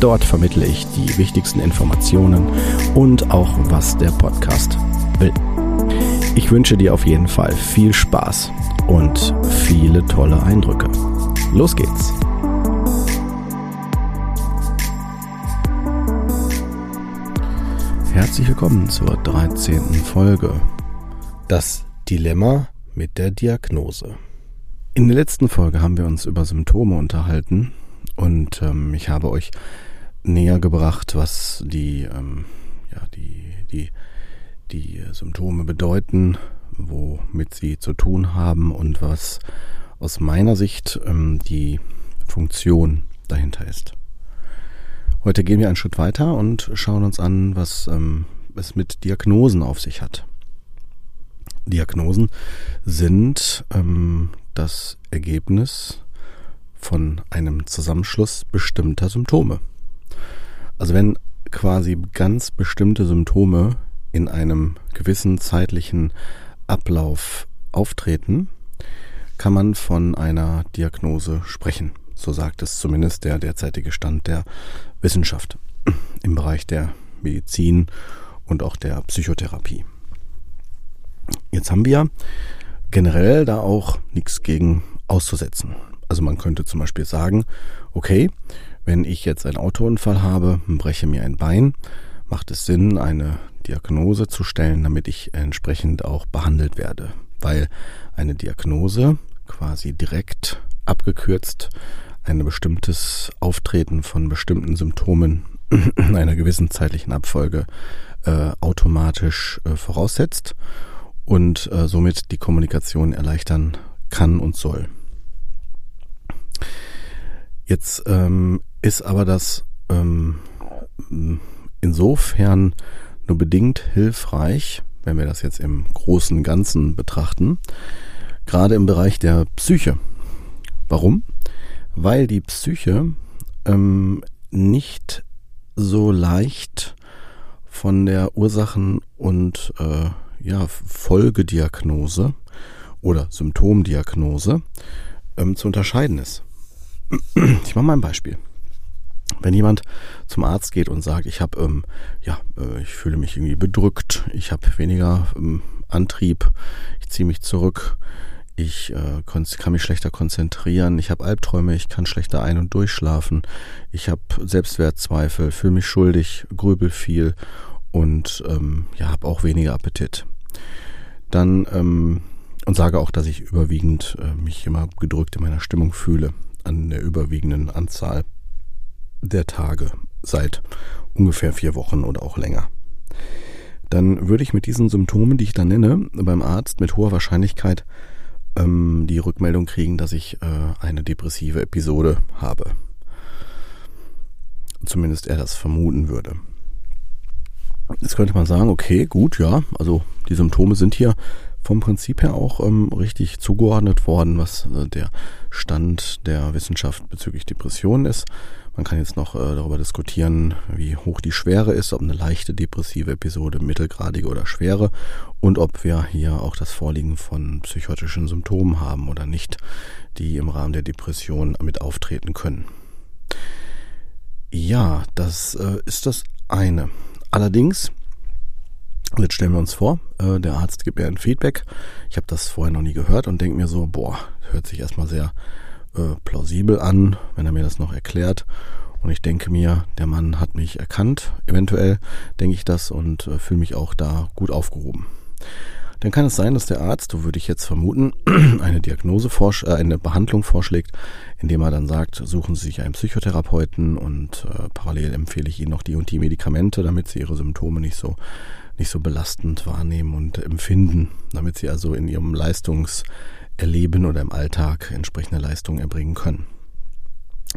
Dort vermittle ich die wichtigsten Informationen und auch, was der Podcast will. Ich wünsche dir auf jeden Fall viel Spaß und viele tolle Eindrücke. Los geht's! Herzlich willkommen zur 13. Folge. Das Dilemma mit der Diagnose. In der letzten Folge haben wir uns über Symptome unterhalten und ähm, ich habe euch näher gebracht, was die, ähm, ja, die, die, die Symptome bedeuten, womit sie zu tun haben und was aus meiner Sicht ähm, die Funktion dahinter ist. Heute gehen wir einen Schritt weiter und schauen uns an, was ähm, es mit Diagnosen auf sich hat. Diagnosen sind ähm, das Ergebnis von einem Zusammenschluss bestimmter Symptome. Also wenn quasi ganz bestimmte Symptome in einem gewissen zeitlichen Ablauf auftreten, kann man von einer Diagnose sprechen. So sagt es zumindest der derzeitige Stand der Wissenschaft im Bereich der Medizin und auch der Psychotherapie. Jetzt haben wir generell da auch nichts gegen auszusetzen. Also man könnte zum Beispiel sagen, okay, wenn ich jetzt einen Autounfall habe, breche mir ein Bein, macht es Sinn, eine Diagnose zu stellen, damit ich entsprechend auch behandelt werde. Weil eine Diagnose quasi direkt abgekürzt ein bestimmtes Auftreten von bestimmten Symptomen in einer gewissen zeitlichen Abfolge äh, automatisch äh, voraussetzt und äh, somit die Kommunikation erleichtern kann und soll. Jetzt ähm, ist aber das ähm, insofern nur bedingt hilfreich, wenn wir das jetzt im großen Ganzen betrachten, gerade im Bereich der Psyche. Warum? Weil die Psyche ähm, nicht so leicht von der Ursachen- und äh, ja, Folgediagnose oder Symptomdiagnose ähm, zu unterscheiden ist. Ich mache mal ein Beispiel. Wenn jemand zum Arzt geht und sagt, ich habe, ähm, ja, äh, ich fühle mich irgendwie bedrückt, ich habe weniger ähm, Antrieb, ich ziehe mich zurück, ich äh, kann mich schlechter konzentrieren, ich habe Albträume, ich kann schlechter ein- und durchschlafen, ich habe Selbstwertzweifel, fühle mich schuldig, grübel viel und ähm, ja, habe auch weniger Appetit. Dann ähm, und sage auch, dass ich überwiegend äh, mich immer gedrückt in meiner Stimmung fühle an der überwiegenden Anzahl der Tage seit ungefähr vier Wochen oder auch länger. Dann würde ich mit diesen Symptomen, die ich da nenne, beim Arzt mit hoher Wahrscheinlichkeit ähm, die Rückmeldung kriegen, dass ich äh, eine depressive Episode habe. Zumindest er das vermuten würde. Jetzt könnte man sagen, okay, gut, ja, also die Symptome sind hier vom Prinzip her auch ähm, richtig zugeordnet worden, was äh, der Stand der Wissenschaft bezüglich Depressionen ist. Man kann jetzt noch äh, darüber diskutieren, wie hoch die Schwere ist, ob eine leichte depressive Episode, mittelgradige oder schwere und ob wir hier auch das Vorliegen von psychotischen Symptomen haben oder nicht, die im Rahmen der Depression mit auftreten können. Ja, das äh, ist das eine. Allerdings, jetzt stellen wir uns vor, äh, der Arzt gibt mir ein Feedback. Ich habe das vorher noch nie gehört und denke mir so, boah, hört sich erstmal sehr äh, plausibel an, wenn er mir das noch erklärt. Und ich denke mir, der Mann hat mich erkannt, eventuell denke ich das und äh, fühle mich auch da gut aufgehoben. Dann kann es sein, dass der Arzt, so würde ich jetzt vermuten, eine Diagnose, äh, eine Behandlung vorschlägt, indem er dann sagt, suchen Sie sich einen Psychotherapeuten und äh, parallel empfehle ich Ihnen noch die und die Medikamente, damit Sie Ihre Symptome nicht so nicht so belastend wahrnehmen und empfinden, damit Sie also in Ihrem Leistungserleben oder im Alltag entsprechende Leistungen erbringen können.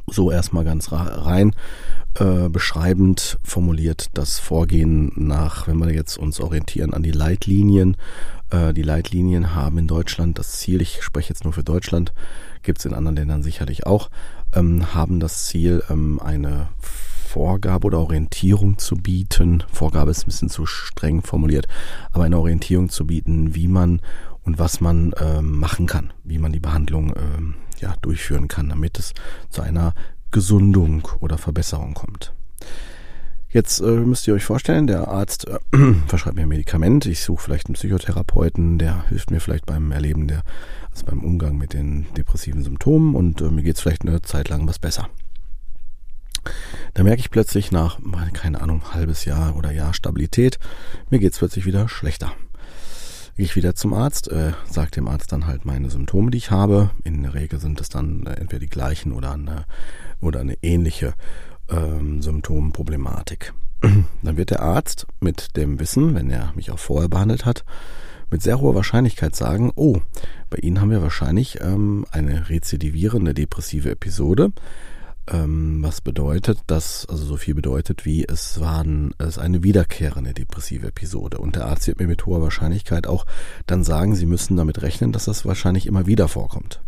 So erstmal ganz rein äh, beschreibend formuliert das Vorgehen nach, wenn wir jetzt uns orientieren an die Leitlinien. Äh, die Leitlinien haben in Deutschland das Ziel, ich spreche jetzt nur für Deutschland, gibt es in anderen Ländern sicherlich auch, ähm, haben das Ziel, ähm, eine Vorgabe oder Orientierung zu bieten. Vorgabe ist ein bisschen zu streng formuliert, aber eine Orientierung zu bieten, wie man und was man ähm, machen kann, wie man die Behandlung ähm, ja, durchführen kann, damit es zu einer Gesundung oder Verbesserung kommt. Jetzt äh, müsst ihr euch vorstellen, der Arzt äh, verschreibt mir ein Medikament, ich suche vielleicht einen Psychotherapeuten, der hilft mir vielleicht beim Erleben der, also beim Umgang mit den depressiven Symptomen und äh, mir geht es vielleicht eine Zeit lang was besser. Da merke ich plötzlich nach, keine Ahnung, halbes Jahr oder Jahr Stabilität, mir geht es plötzlich wieder schlechter. Gehe ich wieder zum Arzt, äh, sage dem Arzt dann halt meine Symptome, die ich habe. In der Regel sind es dann äh, entweder die gleichen oder eine, oder eine ähnliche ähm, Symptomproblematik. Dann wird der Arzt mit dem Wissen, wenn er mich auch vorher behandelt hat, mit sehr hoher Wahrscheinlichkeit sagen, oh, bei Ihnen haben wir wahrscheinlich ähm, eine rezidivierende depressive Episode, ähm, was bedeutet, dass, also so viel bedeutet wie es war es eine wiederkehrende depressive Episode. Und der Arzt wird mir mit hoher Wahrscheinlichkeit auch dann sagen, Sie müssen damit rechnen, dass das wahrscheinlich immer wieder vorkommt.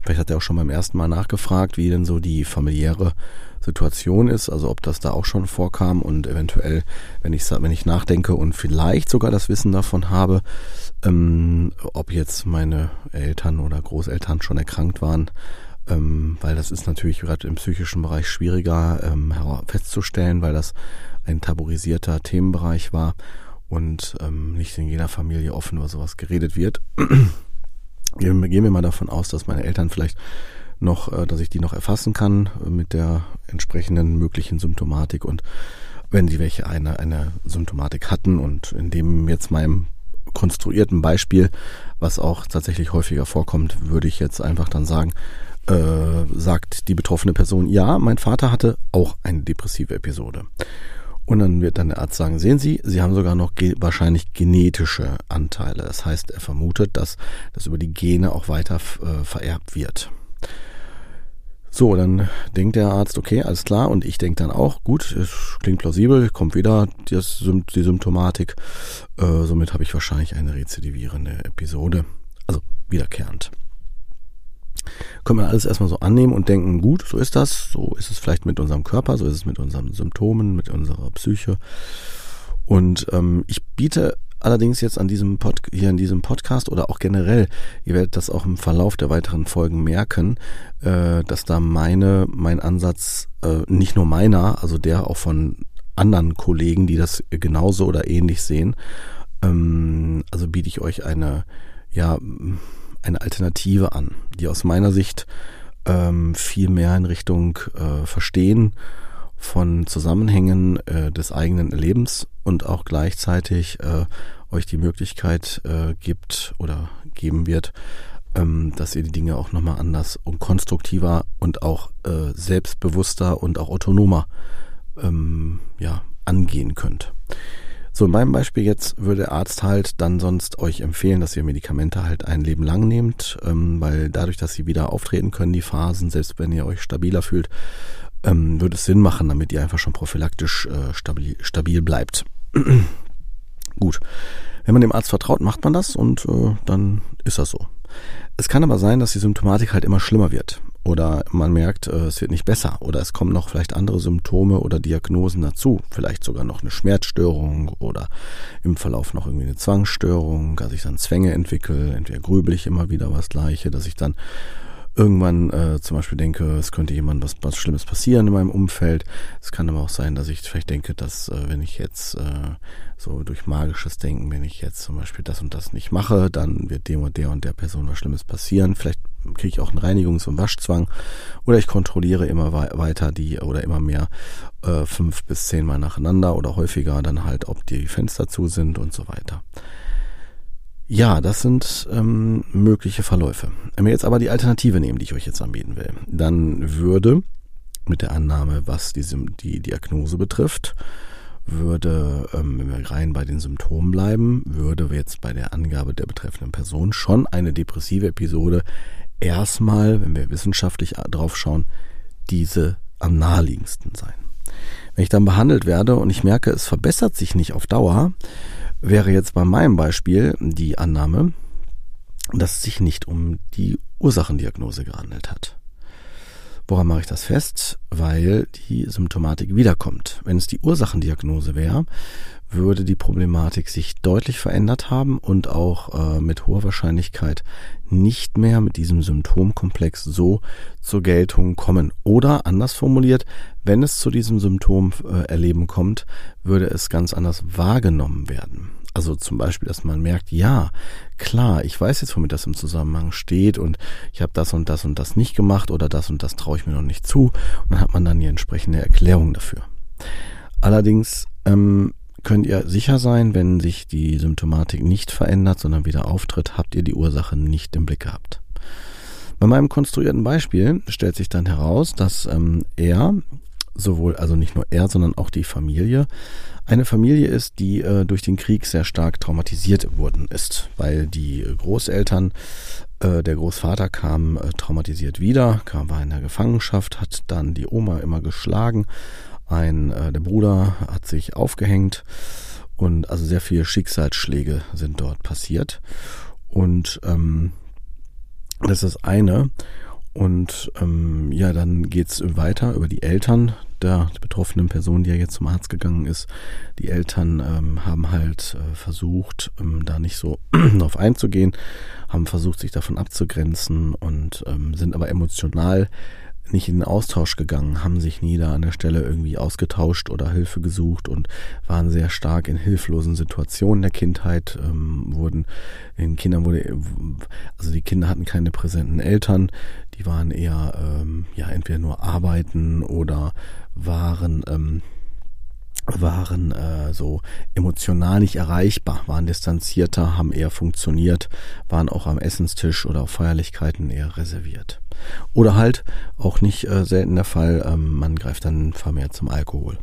Vielleicht hat er auch schon beim ersten Mal nachgefragt, wie denn so die familiäre Situation ist, also ob das da auch schon vorkam und eventuell, wenn ich wenn ich nachdenke und vielleicht sogar das Wissen davon habe, ähm, ob jetzt meine Eltern oder Großeltern schon erkrankt waren, ähm, weil das ist natürlich gerade im psychischen Bereich schwieriger ähm, festzustellen, weil das ein tabuisierter Themenbereich war und ähm, nicht in jeder Familie offen über sowas geredet wird. Gehen wir mal davon aus, dass meine Eltern vielleicht noch, äh, dass ich die noch erfassen kann äh, mit der entsprechenden möglichen Symptomatik und wenn sie welche eine, eine Symptomatik hatten und in dem jetzt meinem konstruierten Beispiel, was auch tatsächlich häufiger vorkommt, würde ich jetzt einfach dann sagen, äh, sagt die betroffene Person, ja, mein Vater hatte auch eine depressive Episode. Und dann wird dann der Arzt sagen, sehen Sie, Sie haben sogar noch ge wahrscheinlich genetische Anteile. Das heißt, er vermutet, dass das über die Gene auch weiter äh, vererbt wird. So, dann denkt der Arzt, okay, alles klar. Und ich denke dann auch, gut, es klingt plausibel, kommt wieder das, die Symptomatik. Äh, somit habe ich wahrscheinlich eine rezidivierende Episode. Also wiederkehrend können wir alles erstmal so annehmen und denken, gut, so ist das, so ist es vielleicht mit unserem Körper, so ist es mit unseren Symptomen, mit unserer Psyche. Und ähm, ich biete allerdings jetzt an diesem Pod hier in diesem Podcast oder auch generell, ihr werdet das auch im Verlauf der weiteren Folgen merken, äh, dass da meine, mein Ansatz, äh, nicht nur meiner, also der auch von anderen Kollegen, die das genauso oder ähnlich sehen, ähm, also biete ich euch eine, ja, eine Alternative an, die aus meiner Sicht ähm, viel mehr in Richtung äh, Verstehen von Zusammenhängen äh, des eigenen Lebens und auch gleichzeitig äh, euch die Möglichkeit äh, gibt oder geben wird, ähm, dass ihr die Dinge auch nochmal anders und konstruktiver und auch äh, selbstbewusster und auch autonomer ähm, ja, angehen könnt. So, in meinem Beispiel jetzt würde der Arzt halt dann sonst euch empfehlen, dass ihr Medikamente halt ein Leben lang nehmt, ähm, weil dadurch, dass sie wieder auftreten können, die Phasen, selbst wenn ihr euch stabiler fühlt, ähm, würde es Sinn machen, damit ihr einfach schon prophylaktisch äh, stabil, stabil bleibt. Gut. Wenn man dem Arzt vertraut, macht man das und äh, dann ist das so. Es kann aber sein, dass die Symptomatik halt immer schlimmer wird oder man merkt, äh, es wird nicht besser oder es kommen noch vielleicht andere Symptome oder Diagnosen dazu, vielleicht sogar noch eine Schmerzstörung oder im Verlauf noch irgendwie eine Zwangsstörung, dass ich dann Zwänge entwickle, entweder grübel ich immer wieder was Gleiche, dass ich dann irgendwann äh, zum Beispiel denke, es könnte jemand was, was Schlimmes passieren in meinem Umfeld. Es kann aber auch sein, dass ich vielleicht denke, dass äh, wenn ich jetzt äh, so durch magisches Denken, wenn ich jetzt zum Beispiel das und das nicht mache, dann wird dem und der und der Person was Schlimmes passieren. Vielleicht kriege ich auch einen Reinigungs- und Waschzwang oder ich kontrolliere immer weiter die oder immer mehr äh, fünf bis zehnmal nacheinander oder häufiger dann halt, ob die Fenster zu sind und so weiter. Ja, das sind ähm, mögliche Verläufe. Wenn wir jetzt aber die Alternative nehmen, die ich euch jetzt anbieten will, dann würde mit der Annahme, was die, die Diagnose betrifft, würde, ähm, wenn wir rein bei den Symptomen bleiben, würde jetzt bei der Angabe der betreffenden Person schon eine depressive Episode erstmal, wenn wir wissenschaftlich drauf schauen, diese am naheliegendsten sein. Wenn ich dann behandelt werde und ich merke, es verbessert sich nicht auf Dauer, wäre jetzt bei meinem Beispiel die Annahme, dass es sich nicht um die Ursachendiagnose gehandelt hat. Woran mache ich das fest? Weil die Symptomatik wiederkommt. Wenn es die Ursachendiagnose wäre, würde die Problematik sich deutlich verändert haben und auch äh, mit hoher Wahrscheinlichkeit nicht mehr mit diesem Symptomkomplex so zur Geltung kommen. Oder anders formuliert, wenn es zu diesem Symptomerleben äh, kommt, würde es ganz anders wahrgenommen werden. Also zum Beispiel, dass man merkt, ja, klar, ich weiß jetzt, womit das im Zusammenhang steht und ich habe das und das und das nicht gemacht oder das und das traue ich mir noch nicht zu. Und dann hat man dann die entsprechende Erklärung dafür. Allerdings ähm, könnt ihr sicher sein, wenn sich die Symptomatik nicht verändert, sondern wieder auftritt, habt ihr die Ursache nicht im Blick gehabt. Bei meinem konstruierten Beispiel stellt sich dann heraus, dass ähm, er sowohl, also nicht nur er, sondern auch die Familie, eine Familie ist, die äh, durch den Krieg sehr stark traumatisiert worden ist, weil die Großeltern, äh, der Großvater kam äh, traumatisiert wieder, kam, war in der Gefangenschaft, hat dann die Oma immer geschlagen, ein, äh, der Bruder hat sich aufgehängt und also sehr viele Schicksalsschläge sind dort passiert. Und ähm, das ist eine. Und ähm, ja, dann geht's weiter über die Eltern der betroffenen Person, die ja jetzt zum Arzt gegangen ist. Die Eltern ähm, haben halt äh, versucht, ähm, da nicht so drauf einzugehen, haben versucht, sich davon abzugrenzen und ähm, sind aber emotional nicht in den Austausch gegangen, haben sich nie da an der Stelle irgendwie ausgetauscht oder Hilfe gesucht und waren sehr stark in hilflosen Situationen der Kindheit, ähm, wurden den Kindern wurde, also die Kinder hatten keine präsenten Eltern, die waren eher ähm, ja entweder nur arbeiten oder waren ähm, waren äh, so emotional nicht erreichbar, waren distanzierter, haben eher funktioniert, waren auch am Essenstisch oder auf Feierlichkeiten eher reserviert. Oder halt auch nicht äh, selten der Fall, ähm, man greift dann vermehrt zum Alkohol.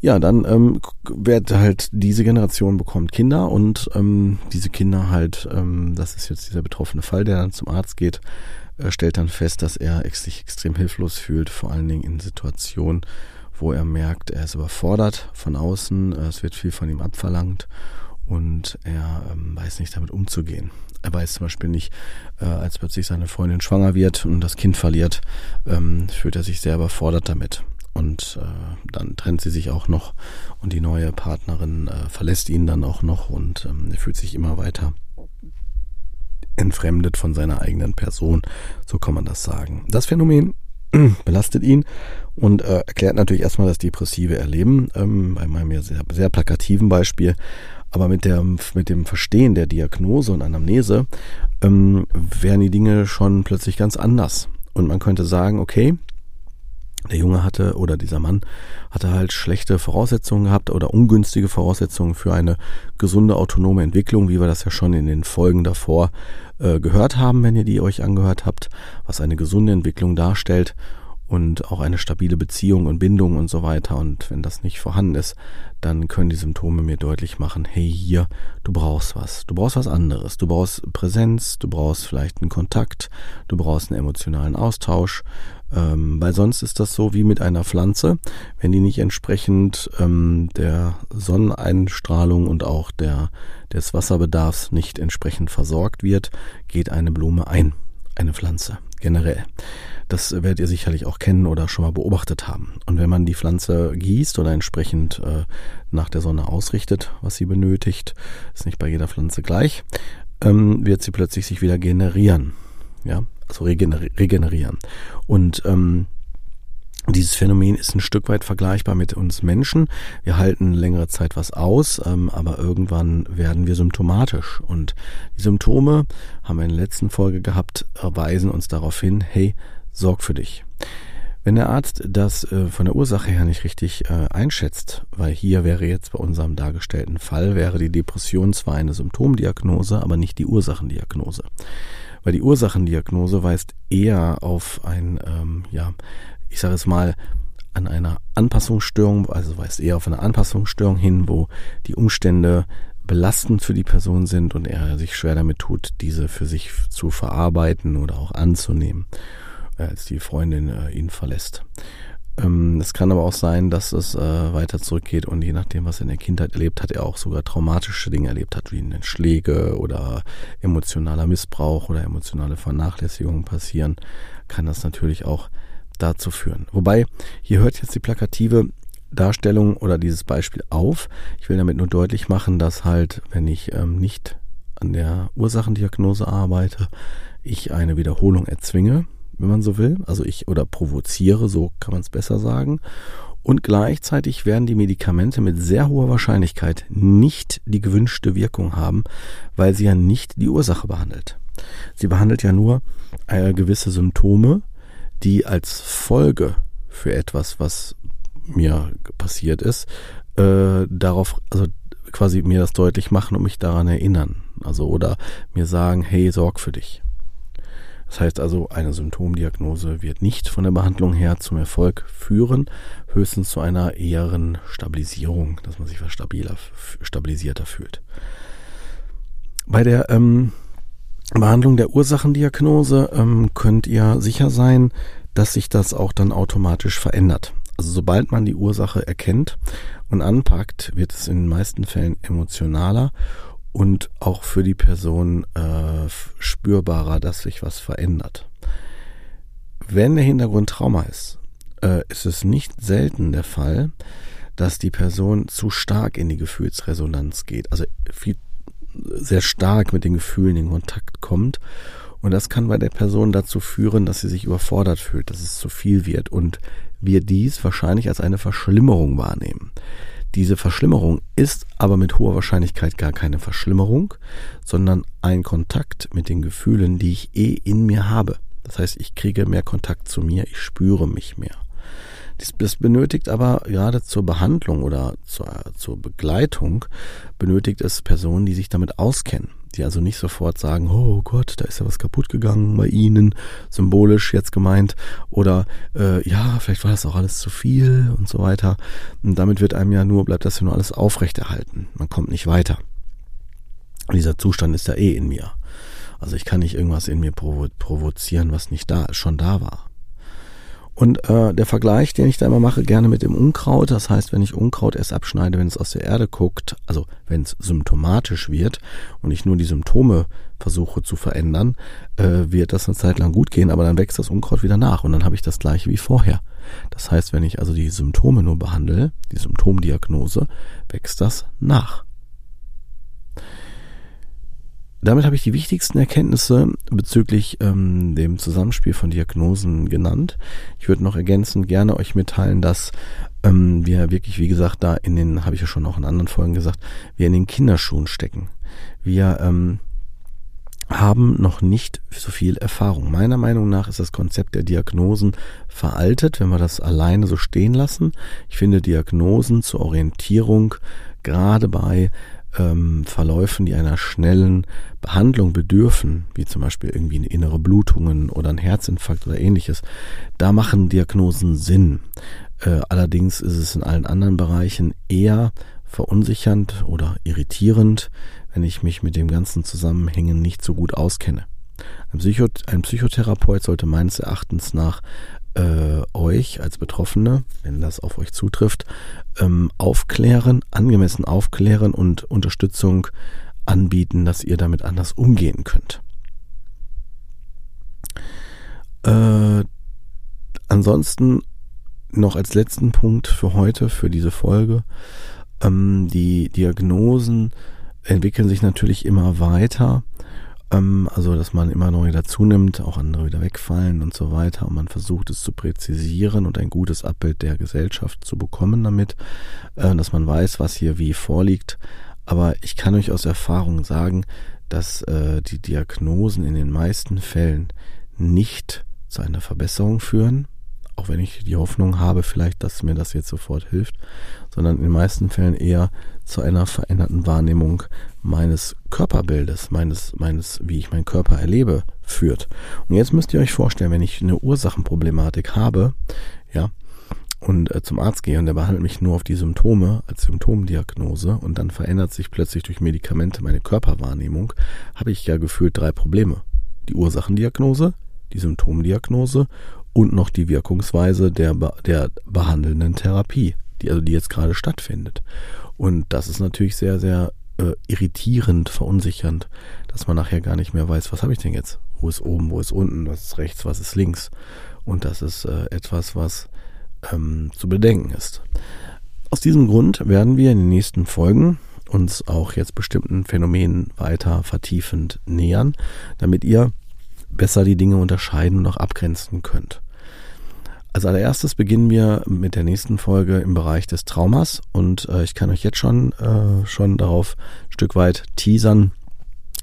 Ja, dann ähm, wird halt diese Generation bekommt Kinder und ähm, diese Kinder halt, ähm, das ist jetzt dieser betroffene Fall, der dann zum Arzt geht, äh, stellt dann fest, dass er sich extrem hilflos fühlt, vor allen Dingen in Situationen, wo er merkt, er ist überfordert von außen, es wird viel von ihm abverlangt und er ähm, weiß nicht damit umzugehen. Er weiß zum Beispiel nicht, äh, als plötzlich seine Freundin schwanger wird und das Kind verliert, ähm, fühlt er sich sehr überfordert damit. Und äh, dann trennt sie sich auch noch und die neue Partnerin äh, verlässt ihn dann auch noch und ähm, er fühlt sich immer weiter entfremdet von seiner eigenen Person. So kann man das sagen. Das Phänomen belastet ihn und äh, erklärt natürlich erstmal das depressive Erleben. Ähm, bei meinem ja sehr, sehr plakativen Beispiel aber mit, der, mit dem Verstehen der Diagnose und Anamnese ähm, wären die Dinge schon plötzlich ganz anders. Und man könnte sagen, okay, der Junge hatte oder dieser Mann hatte halt schlechte Voraussetzungen gehabt oder ungünstige Voraussetzungen für eine gesunde autonome Entwicklung, wie wir das ja schon in den Folgen davor äh, gehört haben, wenn ihr die euch angehört habt, was eine gesunde Entwicklung darstellt und auch eine stabile Beziehung und Bindung und so weiter. Und wenn das nicht vorhanden ist, dann können die Symptome mir deutlich machen, hey hier, du brauchst was. Du brauchst was anderes. Du brauchst Präsenz, du brauchst vielleicht einen Kontakt, du brauchst einen emotionalen Austausch. Ähm, weil sonst ist das so wie mit einer Pflanze. Wenn die nicht entsprechend ähm, der Sonneneinstrahlung und auch der, des Wasserbedarfs nicht entsprechend versorgt wird, geht eine Blume ein. Eine Pflanze generell. Das werdet ihr sicherlich auch kennen oder schon mal beobachtet haben. Und wenn man die Pflanze gießt oder entsprechend äh, nach der Sonne ausrichtet, was sie benötigt, ist nicht bei jeder Pflanze gleich, ähm, wird sie plötzlich sich wieder generieren. Ja, also regener regenerieren. Und ähm, dieses Phänomen ist ein Stück weit vergleichbar mit uns Menschen. Wir halten längere Zeit was aus, ähm, aber irgendwann werden wir symptomatisch. Und die Symptome, haben wir in der letzten Folge gehabt, weisen uns darauf hin, hey, sorg für dich. Wenn der Arzt das äh, von der Ursache her nicht richtig äh, einschätzt, weil hier wäre jetzt bei unserem dargestellten Fall, wäre die Depression zwar eine Symptomdiagnose, aber nicht die Ursachendiagnose. Weil die Ursachendiagnose weist eher auf ein, ähm, ja, ich sage es mal, an einer Anpassungsstörung, also weist eher auf eine Anpassungsstörung hin, wo die Umstände belastend für die Person sind und er sich schwer damit tut, diese für sich zu verarbeiten oder auch anzunehmen. äh, als die Freundin äh, ihn verlässt. Ähm, es kann aber auch sein, dass es äh, weiter zurückgeht und je nachdem, was er in der Kindheit erlebt hat, er auch sogar traumatische Dinge erlebt hat, wie Schläge oder emotionaler Missbrauch oder emotionale Vernachlässigung passieren, kann das natürlich auch dazu führen. Wobei, hier hört jetzt die plakative Darstellung oder dieses Beispiel auf. Ich will damit nur deutlich machen, dass halt, wenn ich ähm, nicht an der Ursachendiagnose arbeite, ich eine Wiederholung erzwinge, wenn man so will, also ich oder provoziere, so kann man es besser sagen. Und gleichzeitig werden die Medikamente mit sehr hoher Wahrscheinlichkeit nicht die gewünschte Wirkung haben, weil sie ja nicht die Ursache behandelt. Sie behandelt ja nur äh, gewisse Symptome, die als Folge für etwas, was mir passiert ist, äh, darauf, also quasi mir das deutlich machen und mich daran erinnern. Also oder mir sagen, hey, sorg für dich. Das heißt also, eine Symptomdiagnose wird nicht von der Behandlung her zum Erfolg führen, höchstens zu einer eheren Stabilisierung, dass man sich stabiler, stabilisierter fühlt. Bei der ähm, Behandlung der Ursachendiagnose ähm, könnt ihr sicher sein, dass sich das auch dann automatisch verändert. Also sobald man die Ursache erkennt und anpackt, wird es in den meisten Fällen emotionaler und auch für die Person äh, spürbarer, dass sich was verändert. Wenn der Hintergrund Trauma ist, äh, ist es nicht selten der Fall, dass die Person zu stark in die Gefühlsresonanz geht, also viel, sehr stark mit den Gefühlen in Kontakt kommt. Und das kann bei der Person dazu führen, dass sie sich überfordert fühlt, dass es zu viel wird und wir dies wahrscheinlich als eine Verschlimmerung wahrnehmen. Diese Verschlimmerung ist aber mit hoher Wahrscheinlichkeit gar keine Verschlimmerung, sondern ein Kontakt mit den Gefühlen, die ich eh in mir habe. Das heißt, ich kriege mehr Kontakt zu mir, ich spüre mich mehr. Das benötigt aber gerade zur Behandlung oder zur, zur Begleitung, benötigt es Personen, die sich damit auskennen die also nicht sofort sagen, oh Gott, da ist ja was kaputt gegangen bei Ihnen, symbolisch jetzt gemeint, oder äh, ja, vielleicht war das auch alles zu viel und so weiter. Und damit wird einem ja nur, bleibt das ja nur alles aufrechterhalten. Man kommt nicht weiter. Dieser Zustand ist ja eh in mir. Also ich kann nicht irgendwas in mir provo provozieren, was nicht da, schon da war. Und äh, der Vergleich, den ich da immer mache, gerne mit dem Unkraut, das heißt, wenn ich Unkraut erst abschneide, wenn es aus der Erde guckt, also wenn es symptomatisch wird und ich nur die Symptome versuche zu verändern, äh, wird das eine Zeit lang gut gehen, aber dann wächst das Unkraut wieder nach und dann habe ich das gleiche wie vorher. Das heißt, wenn ich also die Symptome nur behandle, die Symptomdiagnose, wächst das nach. Damit habe ich die wichtigsten Erkenntnisse bezüglich ähm, dem Zusammenspiel von Diagnosen genannt. Ich würde noch ergänzend gerne euch mitteilen, dass ähm, wir wirklich, wie gesagt, da in den, habe ich ja schon auch in anderen Folgen gesagt, wir in den Kinderschuhen stecken. Wir ähm, haben noch nicht so viel Erfahrung. Meiner Meinung nach ist das Konzept der Diagnosen veraltet, wenn wir das alleine so stehen lassen. Ich finde Diagnosen zur Orientierung gerade bei ähm, Verläufen, die einer schnellen Behandlung bedürfen, wie zum Beispiel irgendwie eine innere Blutungen oder ein Herzinfarkt oder ähnliches, da machen Diagnosen Sinn. Äh, allerdings ist es in allen anderen Bereichen eher verunsichernd oder irritierend, wenn ich mich mit dem ganzen Zusammenhängen nicht so gut auskenne. Ein, Psycho ein Psychotherapeut sollte meines Erachtens nach äh, euch als Betroffene, wenn das auf euch zutrifft, ähm, aufklären, angemessen aufklären und Unterstützung anbieten, dass ihr damit anders umgehen könnt. Äh, ansonsten noch als letzten Punkt für heute, für diese Folge. Ähm, die Diagnosen entwickeln sich natürlich immer weiter. Ähm, also, dass man immer neue dazu nimmt, auch andere wieder wegfallen und so weiter. Und man versucht es zu präzisieren und ein gutes Abbild der Gesellschaft zu bekommen damit, äh, dass man weiß, was hier wie vorliegt. Aber ich kann euch aus Erfahrung sagen, dass äh, die Diagnosen in den meisten Fällen nicht zu einer Verbesserung führen, auch wenn ich die Hoffnung habe, vielleicht, dass mir das jetzt sofort hilft, sondern in den meisten Fällen eher zu einer veränderten Wahrnehmung meines Körperbildes, meines, meines, wie ich meinen Körper erlebe, führt. Und jetzt müsst ihr euch vorstellen, wenn ich eine Ursachenproblematik habe, ja, und äh, zum Arzt gehe und der behandelt mich nur auf die Symptome als Symptomdiagnose und dann verändert sich plötzlich durch Medikamente meine Körperwahrnehmung, habe ich ja gefühlt drei Probleme. Die Ursachendiagnose, die Symptomdiagnose und noch die Wirkungsweise der, der behandelnden Therapie, die also die jetzt gerade stattfindet. Und das ist natürlich sehr, sehr äh, irritierend, verunsichernd, dass man nachher gar nicht mehr weiß, was habe ich denn jetzt? Wo ist oben, wo ist unten, was ist rechts, was ist links? Und das ist äh, etwas, was ähm, zu bedenken ist. Aus diesem Grund werden wir in den nächsten Folgen uns auch jetzt bestimmten Phänomenen weiter vertiefend nähern, damit ihr besser die Dinge unterscheiden und auch abgrenzen könnt. Als allererstes beginnen wir mit der nächsten Folge im Bereich des Traumas und äh, ich kann euch jetzt schon, äh, schon darauf ein Stück weit teasern,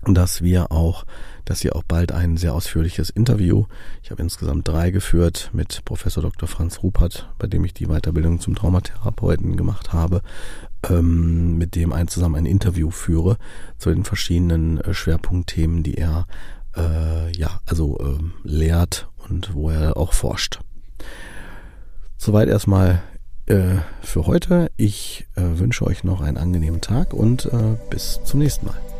dass wir auch, dass ihr auch bald ein sehr ausführliches Interview, ich habe insgesamt drei geführt mit Professor Dr. Franz Rupert, bei dem ich die Weiterbildung zum Traumatherapeuten gemacht habe, ähm, mit dem ein zusammen ein Interview führe zu den verschiedenen äh, Schwerpunktthemen, die er äh, ja also äh, lehrt und wo er auch forscht. Soweit erstmal äh, für heute. Ich äh, wünsche euch noch einen angenehmen Tag und äh, bis zum nächsten Mal.